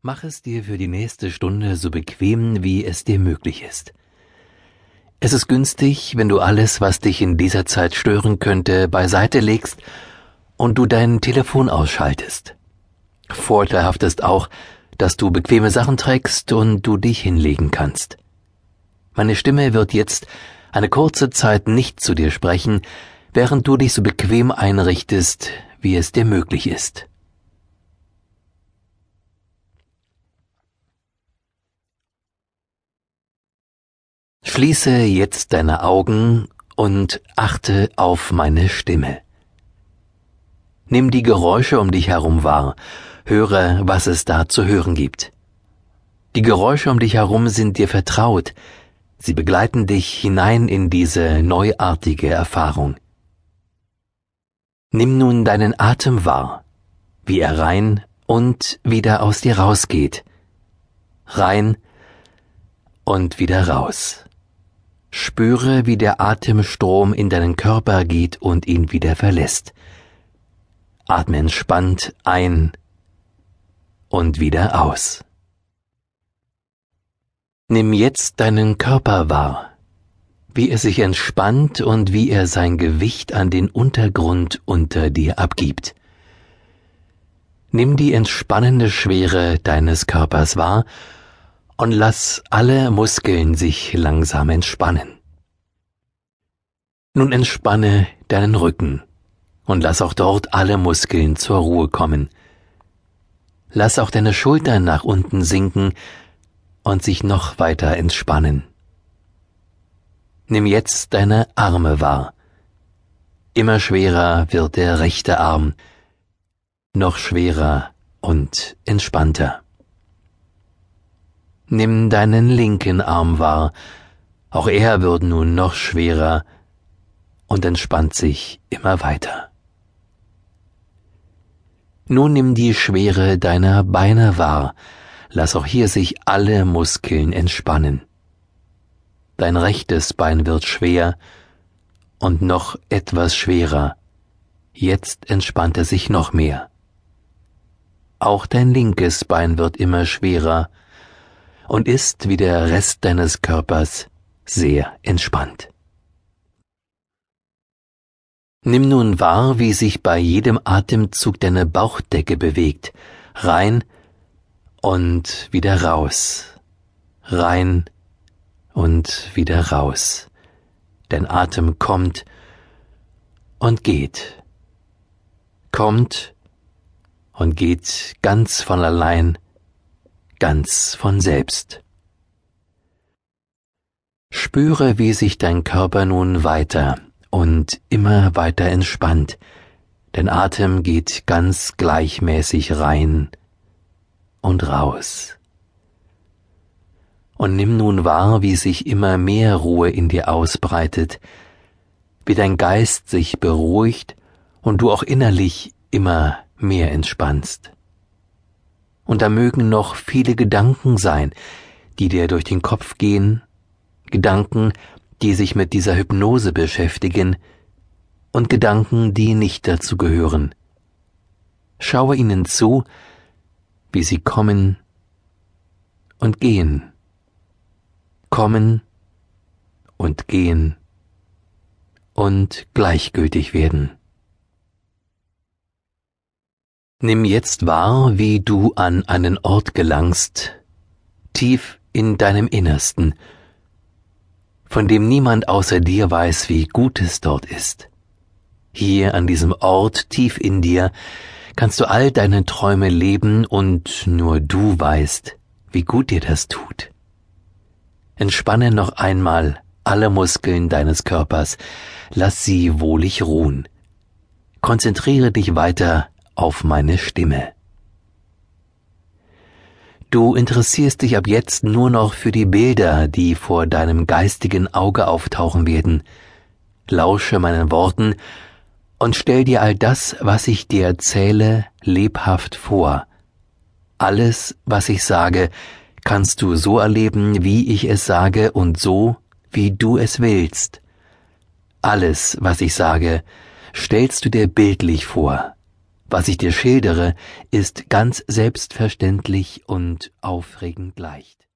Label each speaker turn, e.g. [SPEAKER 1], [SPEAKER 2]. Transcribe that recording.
[SPEAKER 1] Mach es dir für die nächste Stunde so bequem, wie es dir möglich ist. Es ist günstig, wenn du alles, was dich in dieser Zeit stören könnte, beiseite legst und du dein Telefon ausschaltest. Vorteilhaft ist auch, dass du bequeme Sachen trägst und du dich hinlegen kannst. Meine Stimme wird jetzt eine kurze Zeit nicht zu dir sprechen, während du dich so bequem einrichtest, wie es dir möglich ist. Schließe jetzt deine Augen und achte auf meine Stimme. Nimm die Geräusche um dich herum wahr, höre, was es da zu hören gibt. Die Geräusche um dich herum sind dir vertraut, sie begleiten dich hinein in diese neuartige Erfahrung. Nimm nun deinen Atem wahr, wie er rein und wieder aus dir rausgeht, rein und wieder raus. Spüre, wie der Atemstrom in deinen Körper geht und ihn wieder verlässt. Atme entspannt ein und wieder aus. Nimm jetzt deinen Körper wahr, wie er sich entspannt und wie er sein Gewicht an den Untergrund unter dir abgibt. Nimm die entspannende Schwere deines Körpers wahr und lass alle Muskeln sich langsam entspannen. Nun entspanne deinen Rücken und lass auch dort alle Muskeln zur Ruhe kommen. Lass auch deine Schultern nach unten sinken und sich noch weiter entspannen. Nimm jetzt deine Arme wahr. Immer schwerer wird der rechte Arm, noch schwerer und entspannter. Nimm deinen linken Arm wahr, auch er wird nun noch schwerer und entspannt sich immer weiter. Nun nimm die Schwere deiner Beine wahr, lass auch hier sich alle Muskeln entspannen. Dein rechtes Bein wird schwer und noch etwas schwerer, jetzt entspannt er sich noch mehr. Auch dein linkes Bein wird immer schwerer, und ist wie der Rest deines Körpers sehr entspannt. Nimm nun wahr, wie sich bei jedem Atemzug deine Bauchdecke bewegt, rein und wieder raus, rein und wieder raus. Dein Atem kommt und geht, kommt und geht ganz von allein ganz von selbst. Spüre, wie sich dein Körper nun weiter und immer weiter entspannt, dein Atem geht ganz gleichmäßig rein und raus. Und nimm nun wahr, wie sich immer mehr Ruhe in dir ausbreitet, wie dein Geist sich beruhigt und du auch innerlich immer mehr entspannst und da mögen noch viele Gedanken sein, die dir durch den Kopf gehen, Gedanken, die sich mit dieser Hypnose beschäftigen, und Gedanken, die nicht dazu gehören. Schaue ihnen zu, wie sie kommen und gehen, kommen und gehen und gleichgültig werden. Nimm jetzt wahr, wie du an einen Ort gelangst, tief in deinem Innersten, von dem niemand außer dir weiß, wie gut es dort ist. Hier an diesem Ort tief in dir kannst du all deine Träume leben und nur du weißt, wie gut dir das tut. Entspanne noch einmal alle Muskeln deines Körpers, lass sie wohlig ruhen. Konzentriere dich weiter auf meine Stimme. Du interessierst dich ab jetzt nur noch für die Bilder, die vor deinem geistigen Auge auftauchen werden. Lausche meinen Worten und stell dir all das, was ich dir erzähle, lebhaft vor. Alles, was ich sage, kannst du so erleben, wie ich es sage und so, wie du es willst. Alles, was ich sage, stellst du dir bildlich vor Was ich dir schildere, ist ganz selbstverständlich und aufregend leicht.